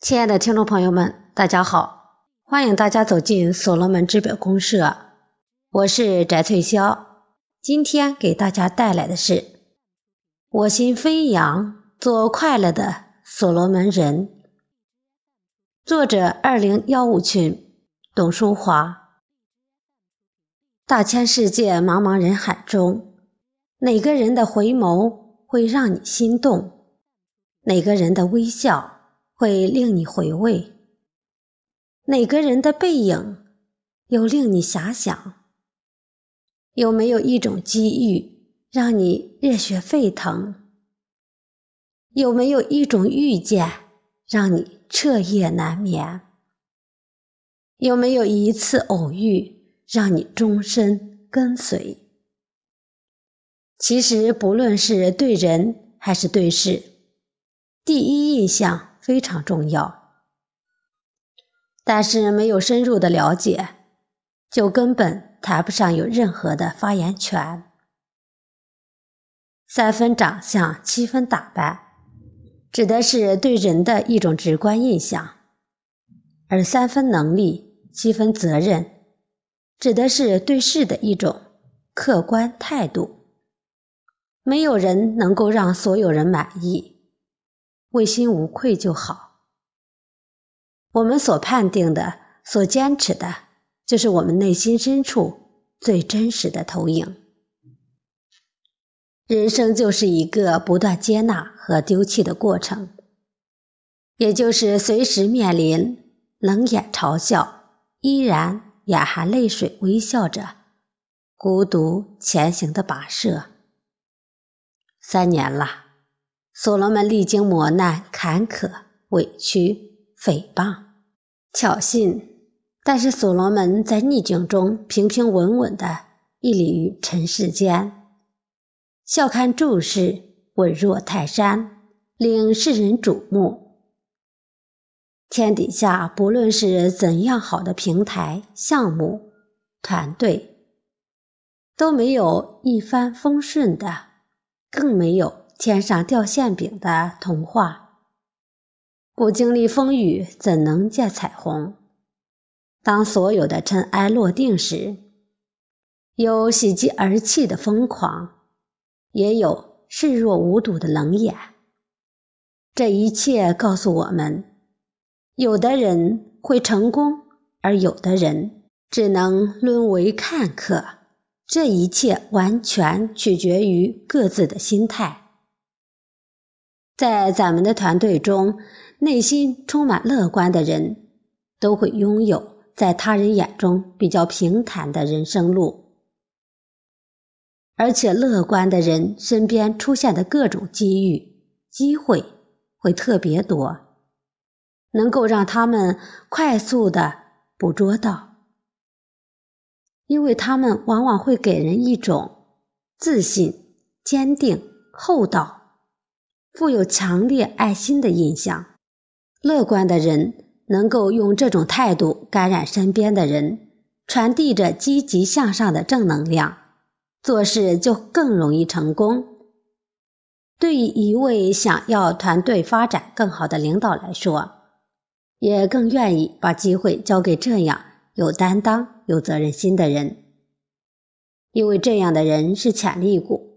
亲爱的听众朋友们，大家好！欢迎大家走进所罗门之表公社，我是翟翠霄。今天给大家带来的是《我心飞扬，做快乐的所罗门人》，作者二零幺五群，董淑华。大千世界，茫茫人海中，哪个人的回眸会让你心动？哪个人的微笑？会令你回味，哪个人的背影又令你遐想？有没有一种机遇让你热血沸腾？有没有一种遇见让你彻夜难眠？有没有一次偶遇让你终身跟随？其实，不论是对人还是对事，第一印象。非常重要，但是没有深入的了解，就根本谈不上有任何的发言权。三分长相，七分打扮，指的是对人的一种直观印象；而三分能力，七分责任，指的是对事的一种客观态度。没有人能够让所有人满意。问心无愧就好。我们所判定的、所坚持的，就是我们内心深处最真实的投影。人生就是一个不断接纳和丢弃的过程，也就是随时面临冷眼嘲笑，依然眼含泪水微笑着，孤独前行的跋涉。三年了。所罗门历经磨难、坎坷、委屈、诽谤、挑衅，但是所罗门在逆境中平平稳稳地屹立于尘世间，笑看诸事，稳若泰山，令世人瞩目。天底下不论是怎样好的平台、项目、团队，都没有一帆风顺的，更没有。天上掉馅饼的童话，不经历风雨怎能见彩虹？当所有的尘埃落定时，有喜极而泣的疯狂，也有视若无睹的冷眼。这一切告诉我们：有的人会成功，而有的人只能沦为看客。这一切完全取决于各自的心态。在咱们的团队中，内心充满乐观的人，都会拥有在他人眼中比较平坦的人生路。而且，乐观的人身边出现的各种机遇、机会会特别多，能够让他们快速的捕捉到，因为他们往往会给人一种自信、坚定、厚道。富有强烈爱心的印象，乐观的人能够用这种态度感染身边的人，传递着积极向上的正能量，做事就更容易成功。对于一位想要团队发展更好的领导来说，也更愿意把机会交给这样有担当、有责任心的人，因为这样的人是潜力股。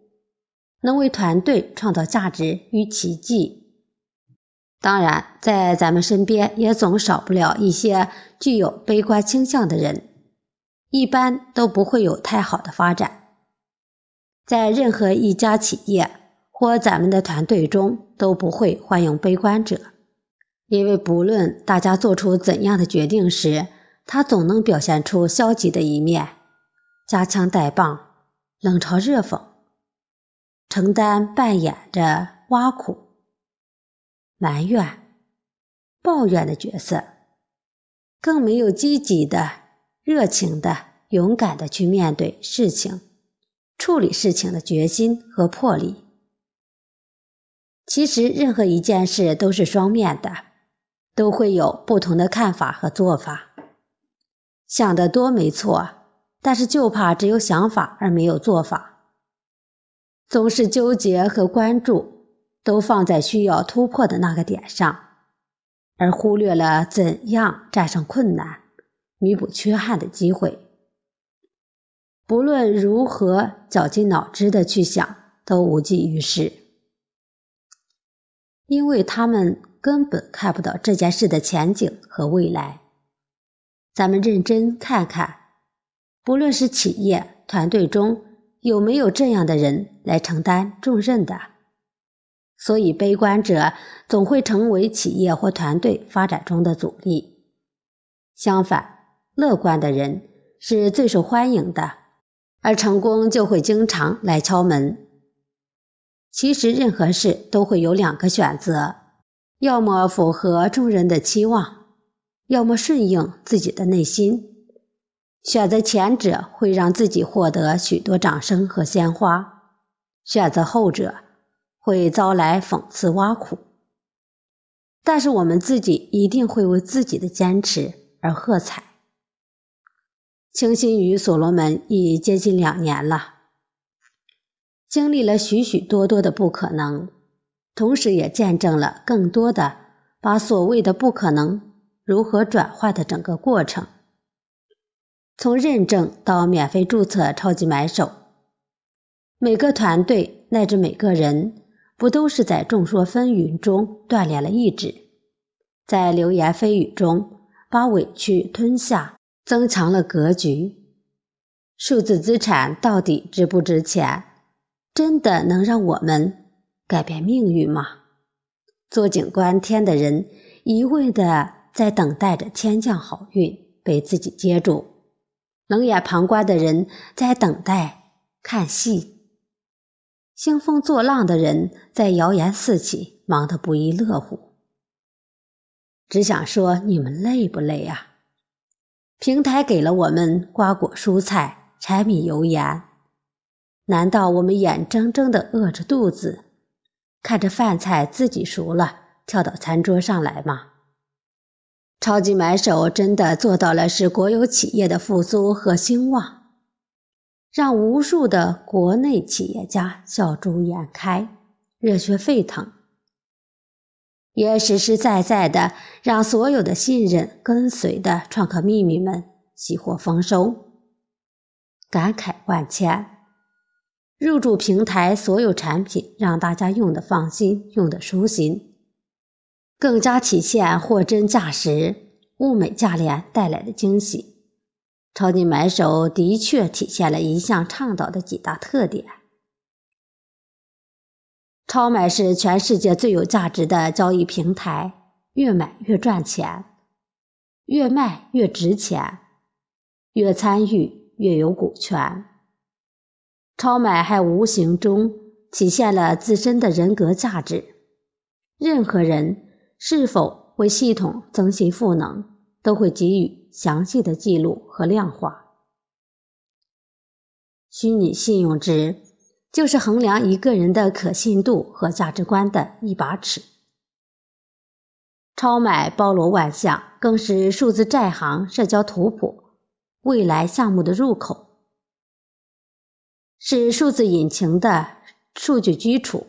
能为团队创造价值与奇迹。当然，在咱们身边也总少不了一些具有悲观倾向的人，一般都不会有太好的发展。在任何一家企业或咱们的团队中，都不会欢迎悲观者，因为不论大家做出怎样的决定时，他总能表现出消极的一面，夹枪带棒，冷嘲热讽。承担扮演着挖苦、埋怨、抱怨的角色，更没有积极的、热情的、勇敢的去面对事情、处理事情的决心和魄力。其实，任何一件事都是双面的，都会有不同的看法和做法。想得多没错，但是就怕只有想法而没有做法。总是纠结和关注都放在需要突破的那个点上，而忽略了怎样战胜困难、弥补缺憾的机会。不论如何绞尽脑汁的去想，都无济于事，因为他们根本看不到这件事的前景和未来。咱们认真看看，不论是企业团队中有没有这样的人来承担重任的。所以，悲观者总会成为企业或团队发展中的阻力。相反，乐观的人是最受欢迎的。而成功就会经常来敲门。其实任何事都会有两个选择：要么符合众人的期望，要么顺应自己的内心。选择前者会让自己获得许多掌声和鲜花，选择后者会遭来讽刺挖苦。但是我们自己一定会为自己的坚持而喝彩。倾心于所罗门已接近两年了，经历了许许多多的不可能，同时也见证了更多的把所谓的不可能如何转化的整个过程。从认证到免费注册超级买手，每个团队乃至每个人，不都是在众说纷纭中锻炼了意志，在流言蜚语中把委屈吞下。增强了格局。数字资产到底值不值钱？真的能让我们改变命运吗？坐井观天的人一味的在等待着天降好运被自己接住，冷眼旁观的人在等待看戏，兴风作浪的人在谣言四起，忙得不亦乐乎。只想说，你们累不累啊？平台给了我们瓜果蔬菜、柴米油盐，难道我们眼睁睁地饿着肚子，看着饭菜自己熟了跳到餐桌上来吗？超级买手真的做到了使国有企业的复苏和兴旺，让无数的国内企业家笑逐颜开、热血沸腾。也实实在在的让所有的信任跟随的创客秘密们喜获丰收，感慨万千。入驻平台，所有产品让大家用的放心，用的舒心，更加体现货真价实、物美价廉带来的惊喜。超级买手的确体现了一向倡导的几大特点。超买是全世界最有价值的交易平台，越买越赚钱，越卖越值钱，越参与越有股权。超买还无形中体现了自身的人格价值。任何人是否为系统增信赋能，都会给予详细的记录和量化。虚拟信用值。就是衡量一个人的可信度和价值观的一把尺。超买包罗万象，更是数字债行社交图谱、未来项目的入口，是数字引擎的数据基础。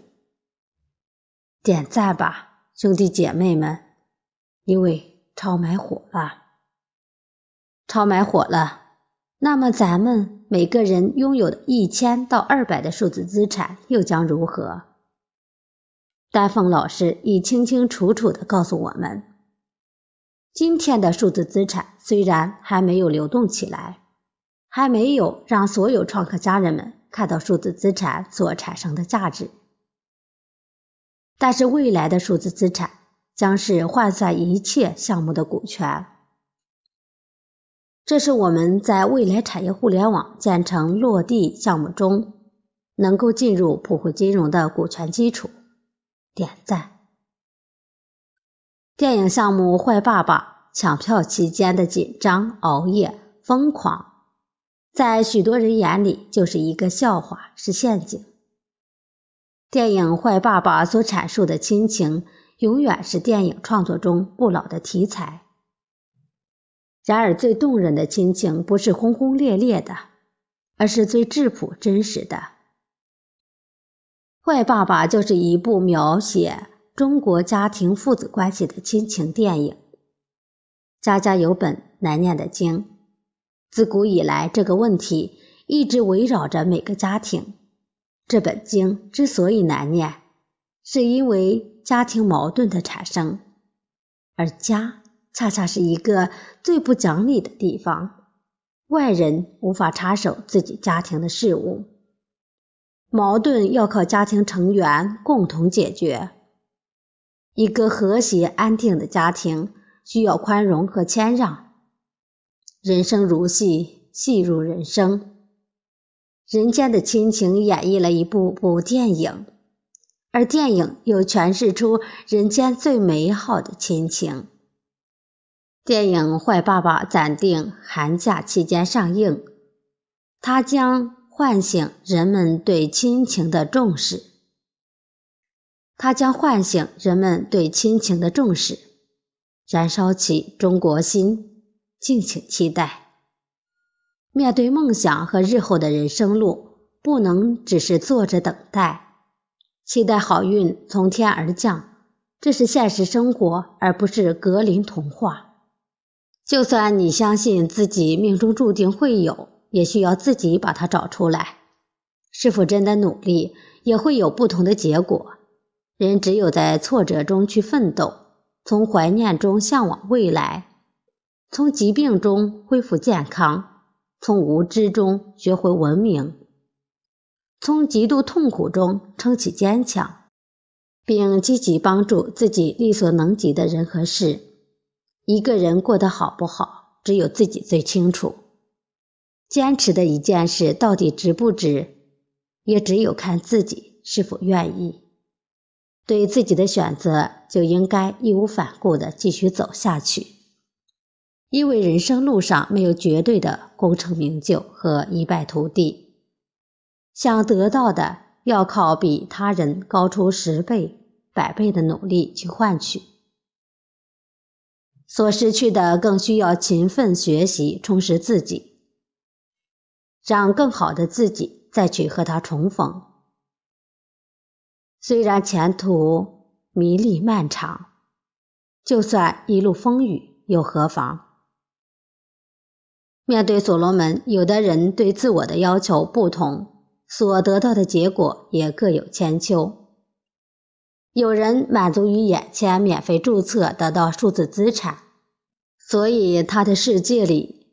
点赞吧，兄弟姐妹们，因为超买火了，超买火了。那么，咱们每个人拥有的一千到二百的数字资产又将如何？丹凤老师已清清楚楚地告诉我们：今天的数字资产虽然还没有流动起来，还没有让所有创客家人们看到数字资产所产生的价值，但是未来的数字资产将是换算一切项目的股权。这是我们在未来产业互联网建成落地项目中能够进入普惠金融的股权基础。点赞。电影项目《坏爸爸》抢票期间的紧张、熬夜、疯狂，在许多人眼里就是一个笑话，是陷阱。电影《坏爸爸》所阐述的亲情，永远是电影创作中不老的题材。然而，最动人的亲情不是轰轰烈烈的，而是最质朴真实的。坏爸爸就是一部描写中国家庭父子关系的亲情电影。家家有本难念的经，自古以来这个问题一直围绕着每个家庭。这本经之所以难念，是因为家庭矛盾的产生，而家恰恰是一个最不讲理的地方，外人无法插手自己家庭的事务。矛盾要靠家庭成员共同解决。一个和谐安定的家庭需要宽容和谦让。人生如戏，戏如人生。人间的亲情演绎了一部部电影，而电影又诠释出人间最美好的亲情。电影《坏爸爸》暂定寒假期间上映，它将。唤醒人们对亲情的重视，它将唤醒人们对亲情的重视，燃烧起中国心，敬请期待。面对梦想和日后的人生路，不能只是坐着等待，期待好运从天而降，这是现实生活，而不是格林童话。就算你相信自己命中注定会有。也需要自己把它找出来，是否真的努力，也会有不同的结果。人只有在挫折中去奋斗，从怀念中向往未来，从疾病中恢复健康，从无知中学会文明，从极度痛苦中撑起坚强，并积极帮助自己力所能及的人和事。一个人过得好不好，只有自己最清楚。坚持的一件事到底值不值，也只有看自己是否愿意。对自己的选择，就应该义无反顾地继续走下去。因为人生路上没有绝对的功成名就和一败涂地，想得到的要靠比他人高出十倍、百倍的努力去换取，所失去的更需要勤奋学习，充实自己。让更好的自己再去和他重逢。虽然前途迷离漫长，就算一路风雨又何妨？面对所罗门，有的人对自我的要求不同，所得到的结果也各有千秋。有人满足于眼前免费注册得到数字资产，所以他的世界里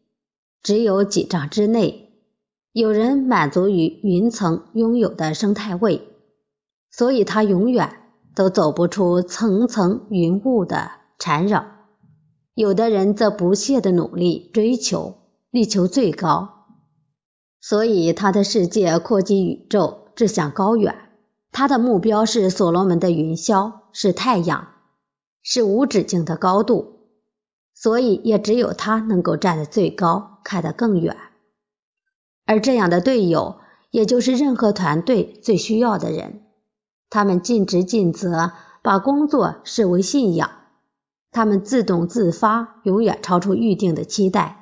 只有几丈之内。有人满足于云层拥有的生态位，所以他永远都走不出层层云雾的缠绕；有的人则不懈的努力追求，力求最高，所以他的世界扩及宇宙，志向高远。他的目标是所罗门的云霄，是太阳，是无止境的高度，所以也只有他能够站得最高，看得更远。而这样的队友，也就是任何团队最需要的人。他们尽职尽责，把工作视为信仰。他们自动自发，永远超出预定的期待。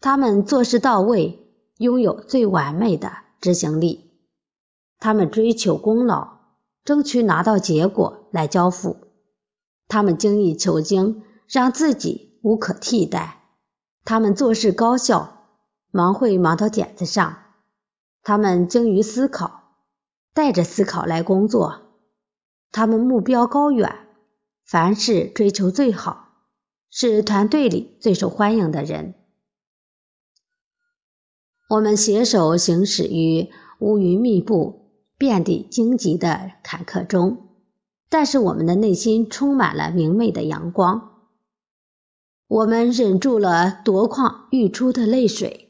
他们做事到位，拥有最完美的执行力。他们追求功劳，争取拿到结果来交付。他们精益求精，让自己无可替代。他们做事高效。忙会忙到点子上，他们精于思考，带着思考来工作。他们目标高远，凡事追求最好，是团队里最受欢迎的人。我们携手行驶于乌云密布、遍地荆棘的坎坷中，但是我们的内心充满了明媚的阳光。我们忍住了夺眶欲出的泪水。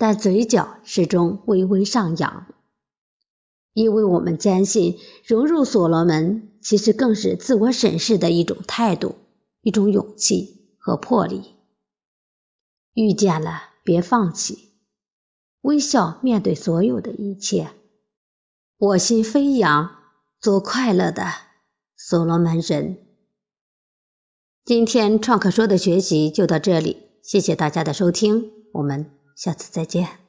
但嘴角始终微微上扬，因为我们坚信，融入所罗门其实更是自我审视的一种态度、一种勇气和魄力。遇见了，别放弃，微笑面对所有的一切。我心飞扬，做快乐的所罗门人。今天创客说的学习就到这里，谢谢大家的收听，我们。下次再见。